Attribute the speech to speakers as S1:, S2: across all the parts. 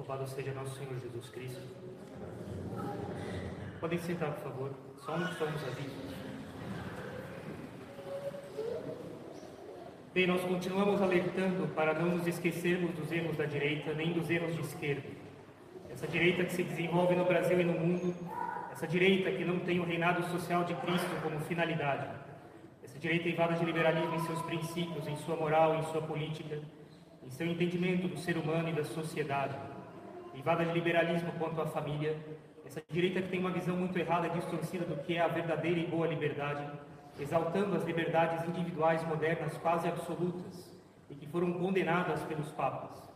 S1: Louvado seja nosso Senhor Jesus Cristo. Podem sentar, por favor. Só um somos avisos. Bem, nós continuamos alertando para não nos esquecermos dos erros da direita, nem dos erros de esquerda. Essa direita que se desenvolve no Brasil e no mundo, essa direita que não tem o reinado social de Cristo como finalidade, essa direita invada de liberalismo em seus princípios, em sua moral, em sua política, em seu entendimento do ser humano e da sociedade, privada de liberalismo quanto à família, essa direita que tem uma visão muito errada e distorcida do que é a verdadeira e boa liberdade, exaltando as liberdades individuais modernas quase absolutas e que foram condenadas pelos papas.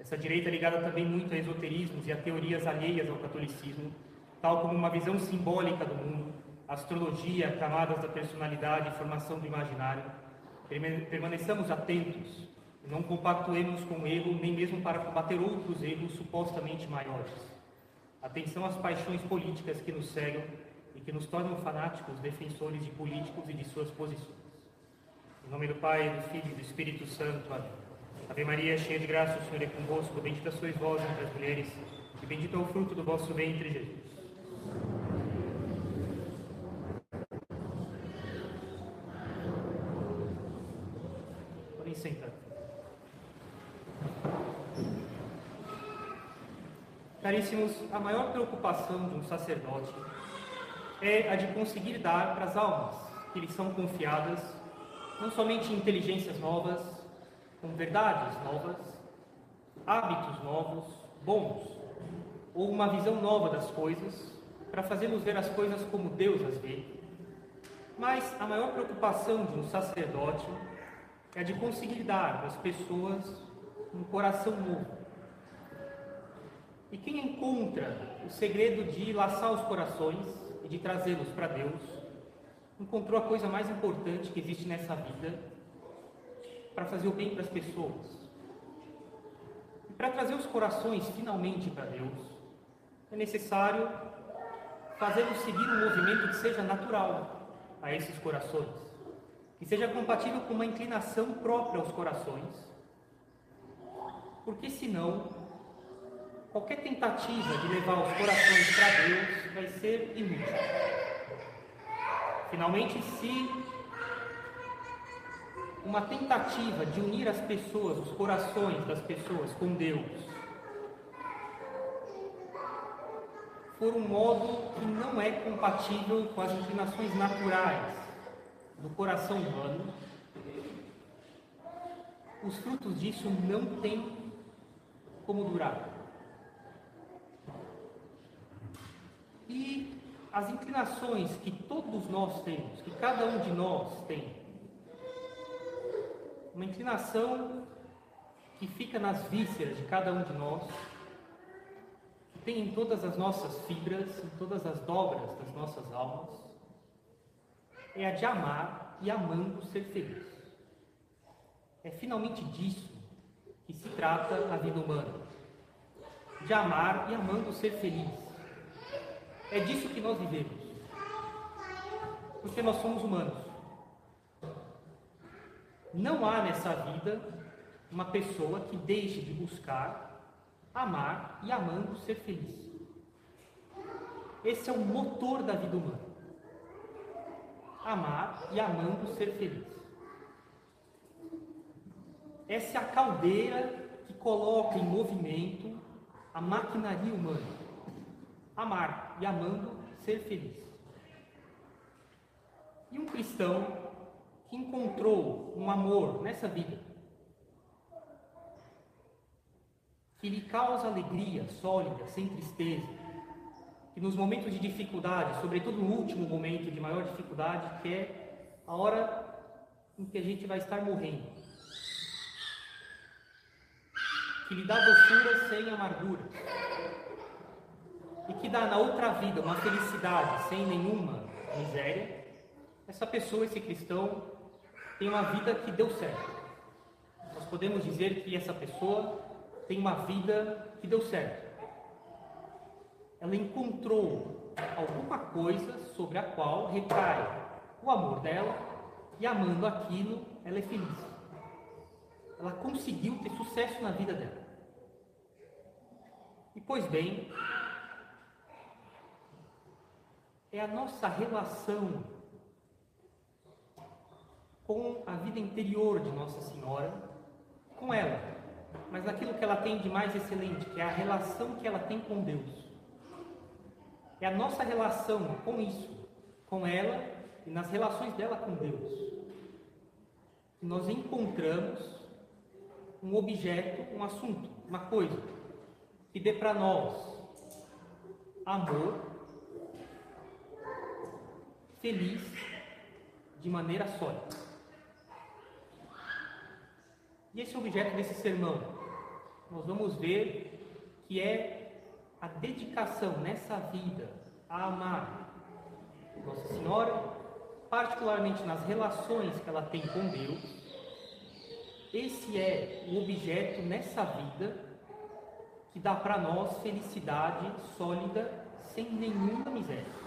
S1: Essa direita ligada também muito a esoterismos e a teorias alheias ao catolicismo, tal como uma visão simbólica do mundo, astrologia, camadas da personalidade e formação do imaginário. Permaneçamos atentos não compactuemos com o erro, nem mesmo para combater outros erros supostamente maiores. Atenção às paixões políticas que nos cegam e que nos tornam fanáticos defensores de políticos e de suas posições. Em nome do Pai, do Filho e do Espírito Santo. Amém. Ave Maria, cheia de graça, o Senhor é convosco. Bendita sois vós entre as mulheres, e bendito é o fruto do vosso ventre, Jesus. Podem sentar. Caríssimos, a maior preocupação de um sacerdote é a de conseguir dar para as almas que lhes são confiadas não somente inteligências novas, com verdades novas, hábitos novos, bons, ou uma visão nova das coisas, para fazermos ver as coisas como Deus as vê. Mas a maior preocupação de um sacerdote é a de conseguir dar as pessoas um coração novo, e quem encontra o segredo de laçar os corações e de trazê-los para Deus, encontrou a coisa mais importante que existe nessa vida para fazer o bem para as pessoas. E para trazer os corações finalmente para Deus, é necessário fazê-los seguir um movimento que seja natural a esses corações, que seja compatível com uma inclinação própria aos corações, porque senão qualquer tentativa de levar os corações para Deus vai ser inútil. Finalmente, se uma tentativa de unir as pessoas, os corações das pessoas com Deus, for um modo que não é compatível com as inclinações naturais do coração humano, os frutos disso não têm como durar. E as inclinações que todos nós temos, que cada um de nós tem. Uma inclinação que fica nas vísceras de cada um de nós, que tem em todas as nossas fibras, em todas as dobras das nossas almas, é a de amar e amando ser feliz. É finalmente disso que se trata a vida humana. De amar e amando ser feliz é disso que nós vivemos. Porque nós somos humanos. Não há nessa vida uma pessoa que deixe de buscar, amar e amando ser feliz. Esse é o motor da vida humana. Amar e amando ser feliz. Essa é a caldeira que coloca em movimento a maquinaria humana amar e amando ser feliz. E um cristão que encontrou um amor nessa vida, que lhe causa alegria sólida, sem tristeza, que nos momentos de dificuldade, sobretudo no último momento de maior dificuldade, que é a hora em que a gente vai estar morrendo, que lhe dá doçura sem amargura, e que dá na outra vida uma felicidade sem nenhuma miséria, essa pessoa, esse cristão, tem uma vida que deu certo. Nós podemos dizer que essa pessoa tem uma vida que deu certo. Ela encontrou alguma coisa sobre a qual recai o amor dela e amando aquilo, ela é feliz. Ela conseguiu ter sucesso na vida dela. pois bem, é a nossa relação com a vida interior de Nossa Senhora, com ela, mas naquilo que ela tem de mais excelente, que é a relação que ela tem com Deus. É a nossa relação com isso, com ela e nas relações dela com Deus. Que nós encontramos um objeto, um assunto, uma coisa que dê para nós amor, feliz, de maneira sólida. E esse objeto desse sermão, nós vamos ver que é a dedicação nessa vida a amar Nossa Senhora, particularmente nas relações que ela tem com Deus. Esse é o objeto nessa vida que dá para nós felicidade sólida, sem nenhuma miséria.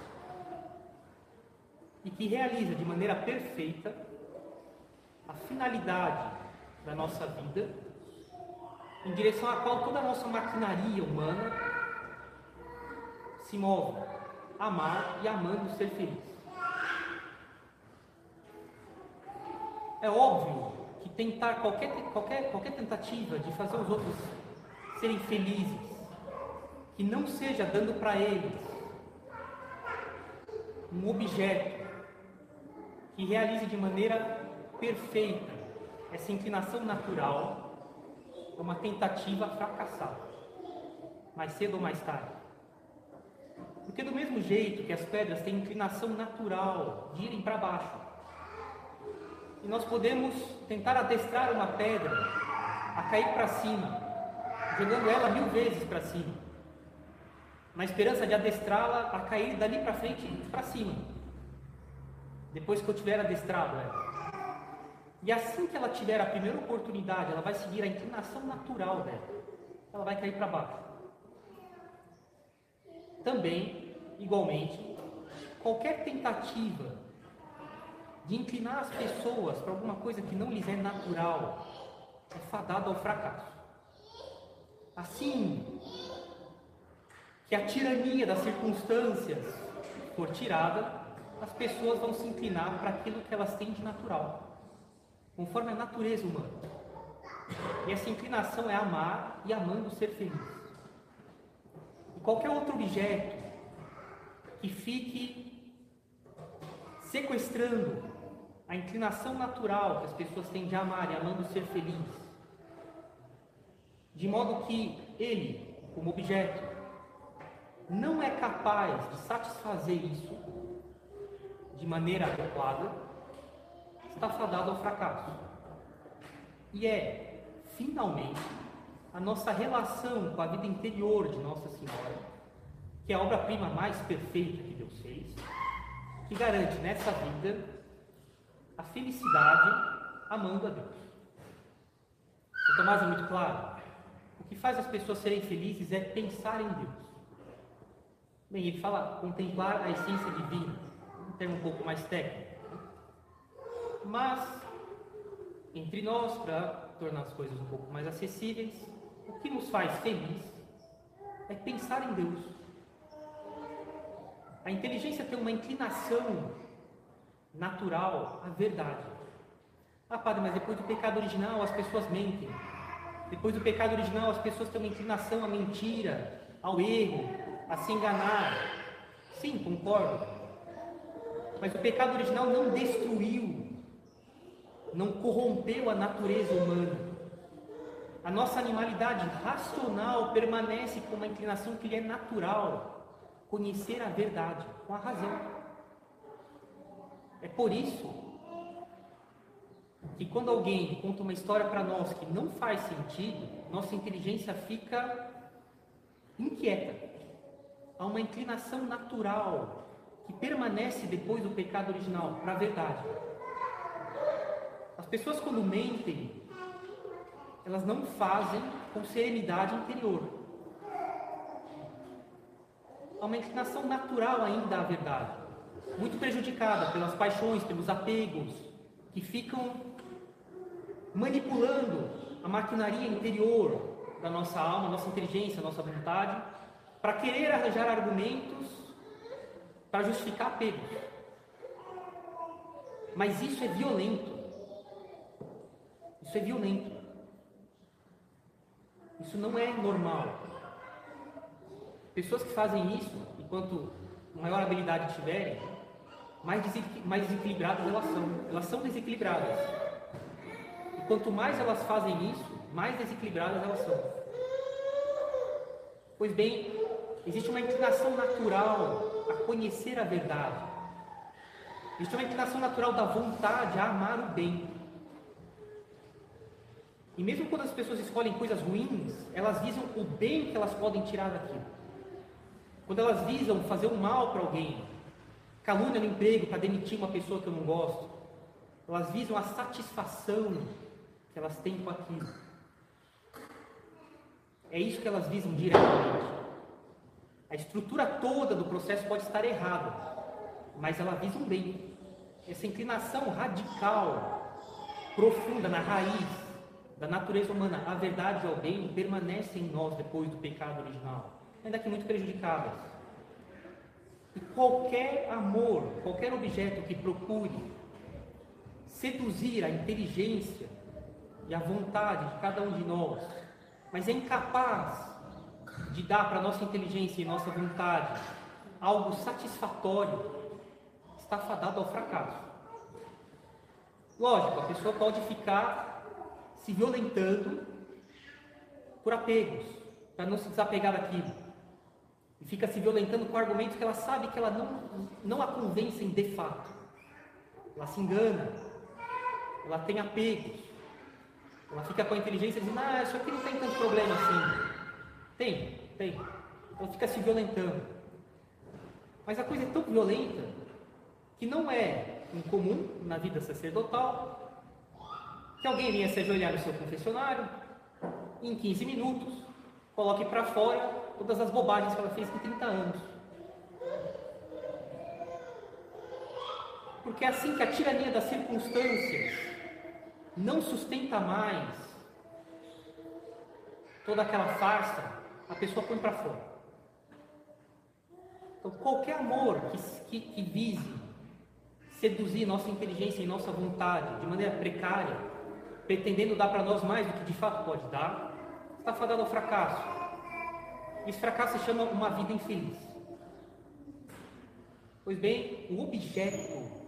S1: E que realiza de maneira perfeita a finalidade da nossa vida, em direção à qual toda a nossa maquinaria humana se move, amar e amando ser feliz. É óbvio que tentar qualquer, qualquer, qualquer tentativa de fazer os outros serem felizes, que não seja dando para eles um objeto que realize de maneira perfeita essa inclinação natural é uma tentativa fracassada, mais cedo ou mais tarde. Porque do mesmo jeito que as pedras têm inclinação natural de irem para baixo, e nós podemos tentar adestrar uma pedra a cair para cima, jogando ela mil vezes para cima, na esperança de adestrá-la a cair dali para frente para cima, depois que eu tiver adestrado ela. E assim que ela tiver a primeira oportunidade, ela vai seguir a inclinação natural dela. Ela vai cair para baixo. Também, igualmente, qualquer tentativa de inclinar as pessoas para alguma coisa que não lhes é natural é fadada ao fracasso. Assim que a tirania das circunstâncias for tirada, as pessoas vão se inclinar para aquilo que elas têm de natural conforme a natureza humana. E essa inclinação é amar e amando ser feliz. E qualquer outro objeto que fique sequestrando a inclinação natural que as pessoas têm de amar e amando ser feliz, de modo que ele, como objeto, não é capaz de satisfazer isso de maneira adequada, está fadado ao fracasso. E é, finalmente, a nossa relação com a vida interior de Nossa Senhora, que é a obra-prima mais perfeita que Deus fez, que garante nessa vida a felicidade amando a Deus. São Tomás é muito claro. O que faz as pessoas serem felizes é pensar em Deus. Bem, ele fala contemplar a essência divina, termo um pouco mais técnico. Mas, entre nós, para tornar as coisas um pouco mais acessíveis, o que nos faz feliz é pensar em Deus. A inteligência tem uma inclinação natural à verdade. Ah, padre, mas depois do pecado original as pessoas mentem. Depois do pecado original as pessoas têm uma inclinação à mentira, ao erro, a se enganar. Sim, concordo. Mas o pecado original não destruiu não corrompeu a natureza humana. A nossa animalidade racional permanece com uma inclinação que lhe é natural, conhecer a verdade, com a razão. É por isso que quando alguém conta uma história para nós que não faz sentido, nossa inteligência fica inquieta. Há uma inclinação natural que permanece depois do pecado original para a verdade. As pessoas quando mentem, elas não fazem com serenidade interior. Há uma inclinação natural ainda à verdade, muito prejudicada pelas paixões, pelos apegos, que ficam manipulando a maquinaria interior
S2: da nossa alma, nossa inteligência, nossa vontade, para querer arranjar argumentos para justificar apegos. Mas isso é violento. Isso é violento. Isso não é normal. Pessoas que fazem isso, enquanto maior habilidade tiverem, mais, mais desequilibradas elas são. Elas são desequilibradas. E quanto mais elas fazem isso, mais desequilibradas elas são. Pois bem, existe uma inclinação natural a conhecer a verdade. Existe uma inclinação natural da vontade a amar o bem. E mesmo quando as pessoas escolhem coisas ruins, elas visam o bem que elas podem tirar daquilo. Quando elas visam fazer um mal para alguém, calúnia no emprego para demitir uma pessoa que eu não gosto, elas visam a satisfação que elas têm com aquilo. É isso que elas visam diretamente. A estrutura toda do processo pode estar errada, mas ela visa um bem. Essa inclinação radical, profunda na raiz da natureza humana, a verdade e o bem permanece em nós depois do pecado original ainda que muito prejudicadas. E qualquer amor, qualquer objeto que procure seduzir a inteligência e a vontade de cada um de nós, mas é incapaz de dar para nossa inteligência e nossa vontade algo satisfatório, está fadado ao fracasso. Lógico, a pessoa pode ficar se violentando por apegos, para não se desapegar daquilo e fica se violentando com argumentos que ela sabe que ela não, não a convencem de fato. Ela se engana, ela tem apegos, ela fica com a inteligência dizendo, ah, isso aqui não tem tanto problema assim. Tem, tem. Ela fica se violentando. Mas a coisa é tão violenta que não é incomum na vida sacerdotal que alguém venha se ajoelhar no seu confessionário em 15 minutos, coloque para fora todas as bobagens que ela fez com 30 anos. Porque é assim que a tirania das circunstâncias não sustenta mais toda aquela farsa, a pessoa põe para fora. Então, qualquer amor que, que, que vise seduzir nossa inteligência e nossa vontade de maneira precária, pretendendo dar para nós mais do que de fato pode dar, está fadado ao fracasso. Esse fracasso se chama uma vida infeliz. Pois bem, o objeto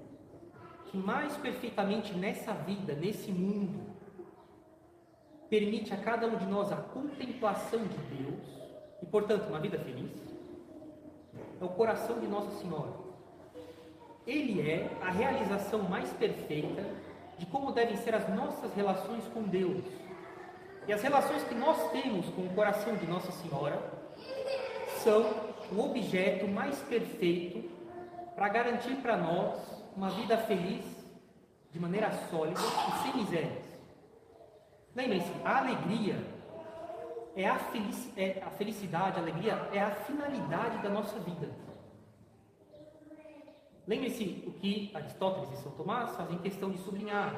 S2: que mais perfeitamente nessa vida, nesse mundo, permite a cada um de nós a contemplação de Deus e, portanto, uma vida feliz, é o coração de Nossa Senhora. Ele é a realização mais perfeita de como devem ser as nossas relações com Deus. E as relações que nós temos com o coração de Nossa Senhora são o objeto mais perfeito para garantir para nós uma vida feliz de maneira sólida e sem misérias. Lembrem-se, a alegria é a, felici é a felicidade, a alegria é a finalidade da nossa vida. Lembre-se o que Aristóteles e São Tomás fazem questão de sublinhar.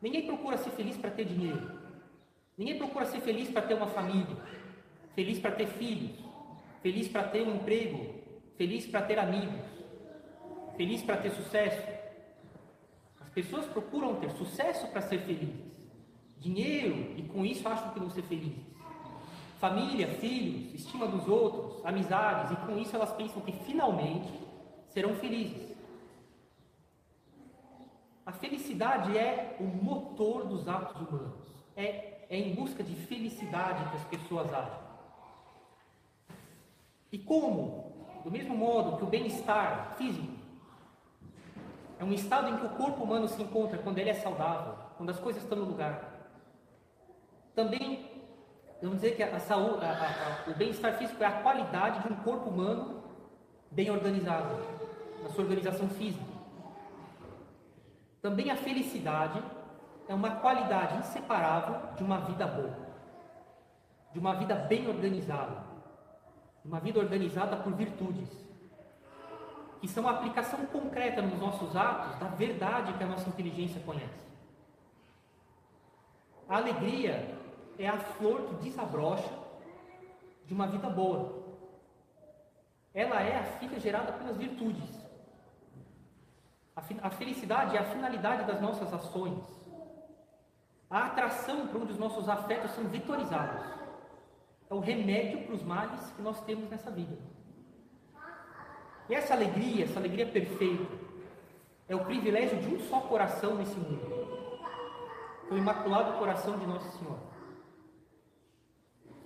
S2: Ninguém procura ser feliz para ter dinheiro. Ninguém procura ser feliz para ter uma família, feliz para ter filhos, feliz para ter um emprego, feliz para ter amigos, feliz para ter sucesso. As pessoas procuram ter sucesso para ser felizes, dinheiro e com isso acham que vão ser felizes. Família, filhos, estima dos outros, amizades e com isso elas pensam que finalmente serão felizes. A felicidade é o motor dos atos humanos. É, é em busca de felicidade que as pessoas agem. E como? Do mesmo modo que o bem-estar físico é um estado em que o corpo humano se encontra quando ele é saudável, quando as coisas estão no lugar. Também, vamos dizer que a saúde, a, a, o bem-estar físico é a qualidade de um corpo humano bem organizado, na sua organização física. Também a felicidade é uma qualidade inseparável de uma vida boa, de uma vida bem organizada. Uma vida organizada por virtudes, que são a aplicação concreta nos nossos atos da verdade que a nossa inteligência conhece. A alegria é a flor que desabrocha de uma vida boa. Ela é a filha gerada pelas virtudes. A felicidade é a finalidade das nossas ações. A atração para onde os nossos afetos são vitorizados. É o remédio para os males que nós temos nessa vida. E essa alegria, essa alegria perfeita, é o privilégio de um só coração nesse mundo. O Imaculado Coração de Nossa Senhora.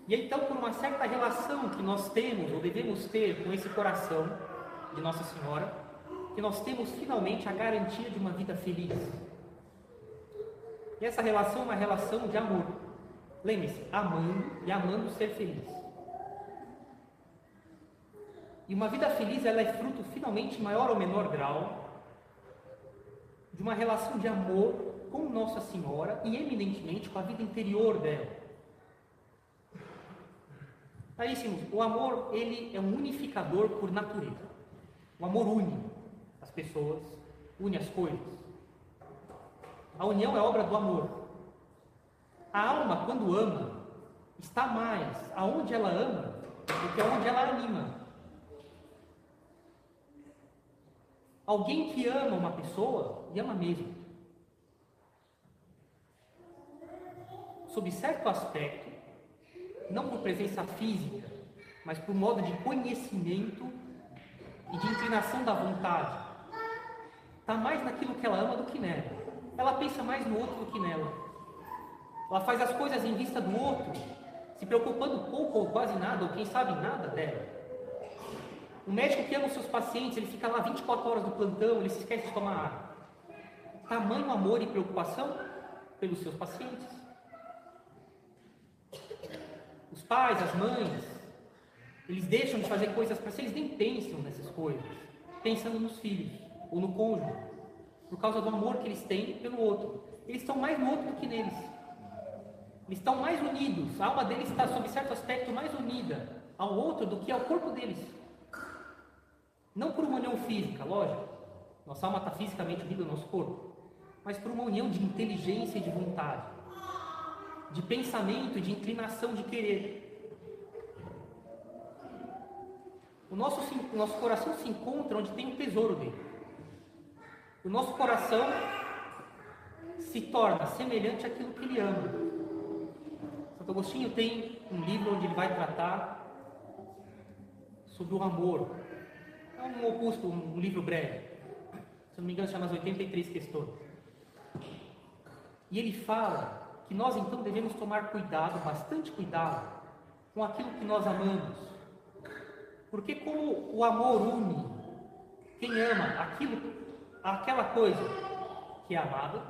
S2: E então, por uma certa relação que nós temos ou devemos ter com esse coração de Nossa Senhora, que nós temos finalmente a garantia de uma vida feliz. E essa relação é uma relação de amor. Lembre-se, amando e amando ser feliz. E uma vida feliz ela é fruto, finalmente, maior ou menor grau, de uma relação de amor com Nossa Senhora e, eminentemente, com a vida interior dela. Caríssimos, o amor ele é um unificador por natureza. O amor une as pessoas, une as coisas. A união é obra do amor. A alma, quando ama, está mais aonde ela ama do que aonde ela anima. Alguém que ama uma pessoa, e ama mesmo. Sob certo aspecto, não por presença física, mas por modo de conhecimento e de inclinação da vontade. Está mais naquilo que ela ama do que nela. Ela pensa mais no outro do que nela. Ela faz as coisas em vista do outro, se preocupando pouco ou quase nada, ou quem sabe nada dela. O médico que ama os seus pacientes, ele fica lá 24 horas no plantão, ele se esquece de tomar água. Tamanho amor e preocupação pelos seus pacientes. Os pais, as mães, eles deixam de fazer coisas para si, eles nem pensam nessas coisas, pensando nos filhos ou no cônjuge, por causa do amor que eles têm pelo outro. Eles estão mais no outro do que neles. Eles estão mais unidos, a alma deles está, sob certo aspecto, mais unida ao outro do que ao corpo deles. Não por uma união física, lógico. Nossa alma está fisicamente unida ao nosso corpo. Mas por uma união de inteligência e de vontade. De pensamento de inclinação de querer. O nosso, o nosso coração se encontra onde tem o tesouro dele. O nosso coração se torna semelhante àquilo que ele ama. Santo Agostinho tem um livro onde ele vai tratar sobre o amor, é um opúsculo, um livro breve. Se não me engano, chama as 83 questões. E ele fala que nós então devemos tomar cuidado, bastante cuidado, com aquilo que nós amamos. Porque como o amor une quem ama aquilo, aquela coisa que é amada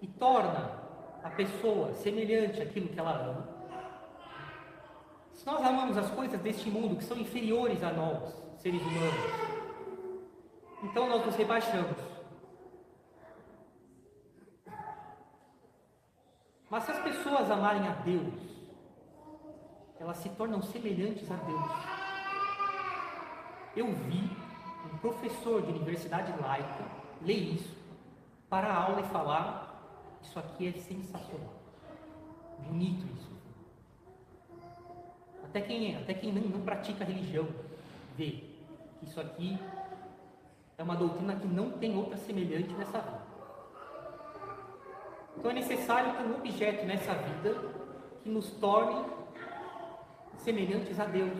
S2: e torna a pessoa semelhante àquilo que ela ama. Se nós amamos as coisas deste mundo que são inferiores a nós, seres humanos. Então nós nos rebaixamos. Mas se as pessoas amarem a Deus, elas se tornam semelhantes a Deus. Eu vi um professor de universidade laica ler isso para a aula e falar: Isso aqui é sensacional. Bonito isso. Até quem, até quem não, não pratica religião vê que isso aqui é uma doutrina que não tem outra semelhante nessa vida. Então é necessário ter um objeto nessa vida que nos torne semelhantes a Deus.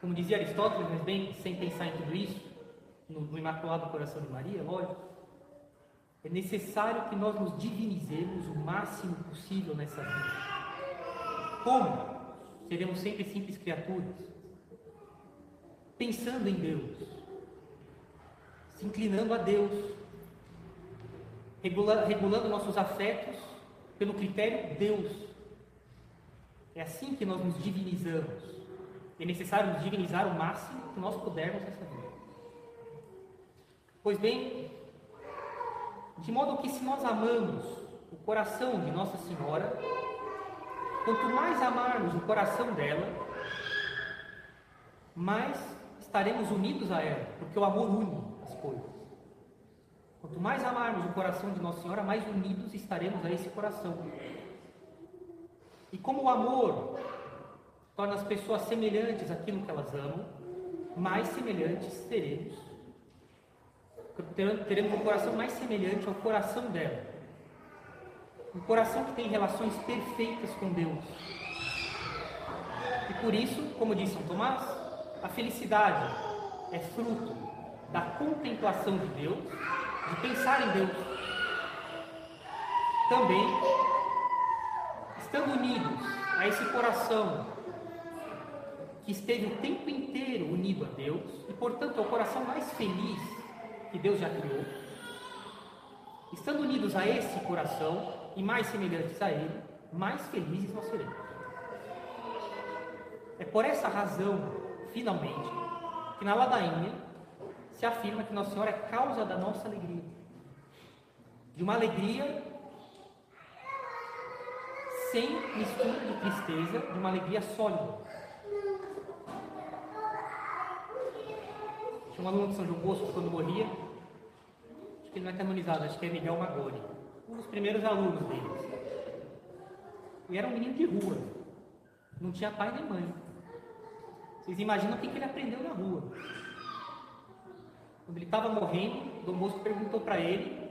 S2: Como dizia Aristóteles, mas bem, sem pensar em tudo isso, no, no Imaculado Coração de Maria, lógico, é necessário que nós nos divinizemos o máximo possível nessa vida. Como? Seremos sempre simples criaturas pensando em Deus, se inclinando a Deus, regulando, regulando nossos afetos pelo critério Deus. É assim que nós nos divinizamos. É necessário nos divinizar o máximo que nós pudermos nessa vida. Pois bem, de modo que se nós amamos o coração de Nossa Senhora, quanto mais amarmos o coração dela, mais estaremos unidos a ela, porque o amor une as coisas. Quanto mais amarmos o coração de Nossa Senhora, mais unidos estaremos a esse coração. E como o amor torna as pessoas semelhantes àquilo que elas amam, mais semelhantes seremos. Teremos um coração mais semelhante ao coração dela. Um coração que tem relações perfeitas com Deus. E por isso, como disse São Tomás, a felicidade é fruto da contemplação de Deus, de pensar em Deus. Também, estando unidos a esse coração que esteve o tempo inteiro unido a Deus e, portanto, é o coração mais feliz que Deus já criou. Estando unidos a esse coração e mais semelhantes a Ele, mais felizes nós seremos. É por essa razão, finalmente, que na ladainha se afirma que Nossa Senhora é causa da nossa alegria. De uma alegria sem mistura de tristeza, de uma alegria sólida. Tinha um aluno de São João Bosco quando morria, acho que ele não é canonizado, acho que é Miguel Magori, um dos primeiros alunos deles. E era um menino de rua, não tinha pai nem mãe. Vocês imaginam o que ele aprendeu na rua. Quando ele estava morrendo, Dom Bosco perguntou para ele: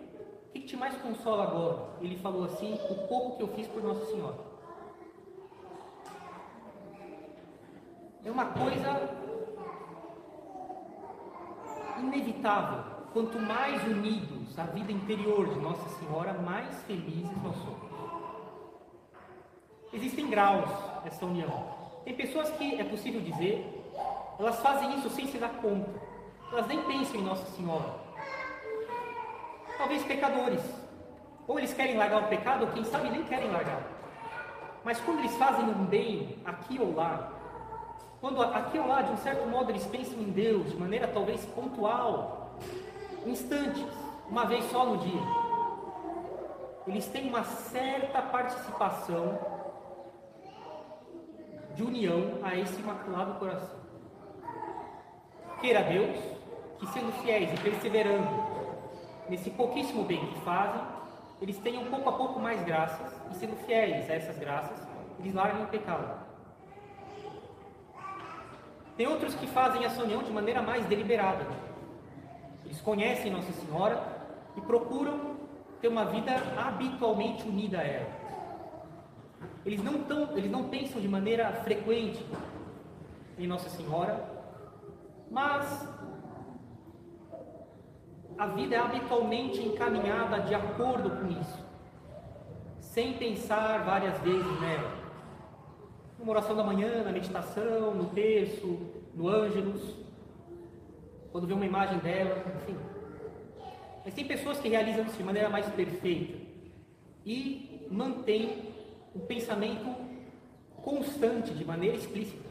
S2: O que te mais consola agora? Ele falou assim: O pouco que eu fiz por Nossa Senhora. É uma coisa inevitável. Quanto mais unidos à vida interior de Nossa Senhora, mais felizes nós somos. Existem graus nessa união. Tem pessoas que, é possível dizer, elas fazem isso sem se dar conta. Elas nem pensam em Nossa Senhora. Talvez pecadores. Ou eles querem largar o pecado, ou quem sabe nem querem largar. Mas quando eles fazem um bem aqui ou lá, quando aqui ou lá, de um certo modo, eles pensam em Deus de maneira talvez pontual, instantes, uma vez só no dia, eles têm uma certa participação de união a esse imaculado coração. Queira Deus que, sendo fiéis e perseverando nesse pouquíssimo bem que fazem, eles tenham pouco a pouco mais graças e, sendo fiéis a essas graças, eles larguem o pecado. Tem outros que fazem essa união de maneira mais deliberada. Eles conhecem Nossa Senhora e procuram ter uma vida habitualmente unida a ela. Eles não, tão, eles não pensam de maneira frequente em Nossa Senhora, mas a vida é habitualmente encaminhada de acordo com isso, sem pensar várias vezes nela numa oração da manhã, na meditação, no terço, no ângelus, quando vê uma imagem dela, enfim. Mas tem pessoas que realizam isso de maneira mais perfeita e mantêm o pensamento constante, de maneira explícita,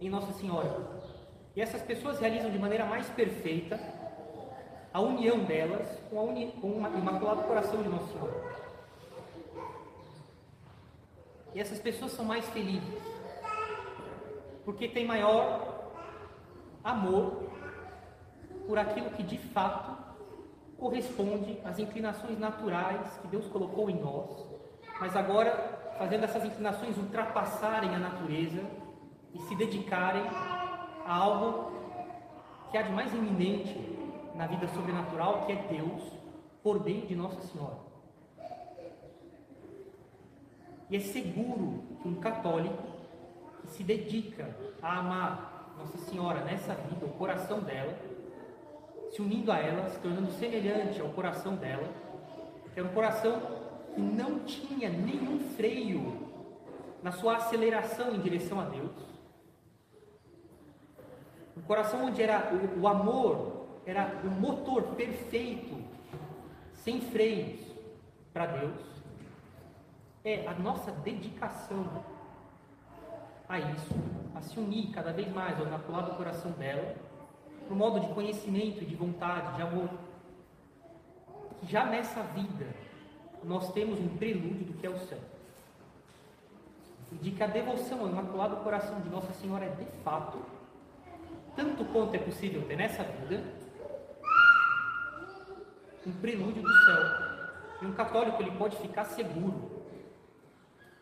S2: em Nossa Senhora. E essas pessoas realizam de maneira mais perfeita a união delas com, a uni com o Imaculado Coração de Nossa Senhora. E essas pessoas são mais felizes. Porque tem maior amor por aquilo que de fato corresponde às inclinações naturais que Deus colocou em nós, mas agora fazendo essas inclinações ultrapassarem a natureza e se dedicarem a algo que há de mais eminente na vida sobrenatural, que é Deus, por meio de Nossa Senhora. E é seguro que um católico que se dedica a amar Nossa Senhora nessa vida, o coração dela, se unindo a ela, se tornando semelhante ao coração dela, que era um coração que não tinha nenhum freio na sua aceleração em direção a Deus. Um coração onde era o, o amor era o motor perfeito, sem freios para Deus é a nossa dedicação a isso, a se unir cada vez mais ao imaculado coração dela, no modo de conhecimento, de vontade, de amor. Que já nessa vida nós temos um prelúdio do que é o céu. E de que a devoção ao imaculado coração de Nossa Senhora é de fato, tanto quanto é possível ter nessa vida, um prelúdio do céu. E um católico ele pode ficar seguro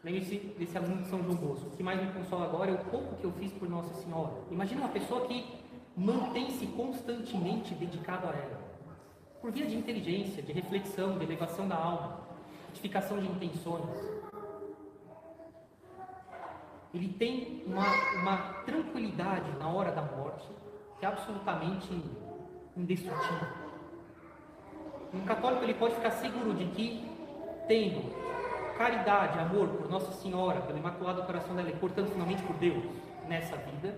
S2: Lembre-se desse aluno de São João Bosco. O que mais me consola agora é o pouco que eu fiz por Nossa Senhora. Imagina uma pessoa que mantém-se constantemente dedicado a ela. Por via de inteligência, de reflexão, de elevação da alma, retificação de intenções. Ele tem uma, uma tranquilidade na hora da morte que é absolutamente indestrutível. Um católico ele pode ficar seguro de que, tendo caridade, amor por Nossa Senhora, pelo Imaculado Coração dela e, portanto, finalmente por Deus nessa vida,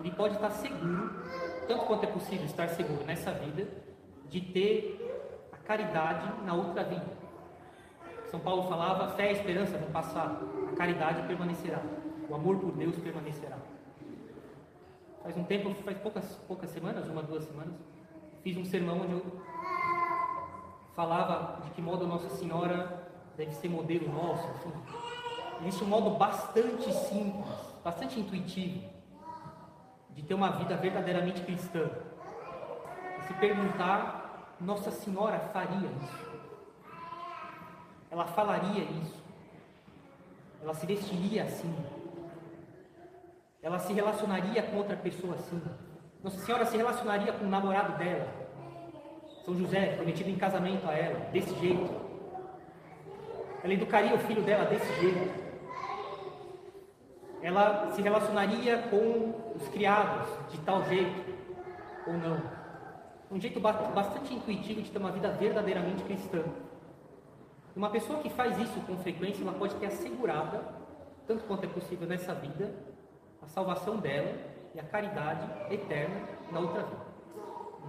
S2: ele pode estar seguro, tanto quanto é possível estar seguro nessa vida, de ter a caridade na outra vida. São Paulo falava: fé e esperança vão passar, a caridade permanecerá, o amor por Deus permanecerá. Faz um tempo, faz poucas, poucas semanas, uma, duas semanas, fiz um sermão onde eu falava de que modo Nossa Senhora deve ser modelo nosso. Assim. Existe um modo bastante simples, bastante intuitivo, de ter uma vida verdadeiramente cristã. Se perguntar, Nossa Senhora faria isso? Ela falaria isso? Ela se vestiria assim? Ela se relacionaria com outra pessoa assim? Nossa Senhora se relacionaria com o namorado dela? São José, prometido em casamento a ela, desse jeito? Ela educaria o filho dela desse jeito. Ela se relacionaria com os criados de tal jeito ou não. Um jeito bastante intuitivo de ter uma vida verdadeiramente cristã. Uma pessoa que faz isso com frequência, ela pode ter assegurada, tanto quanto é possível nessa vida, a salvação dela e a caridade eterna na outra vida.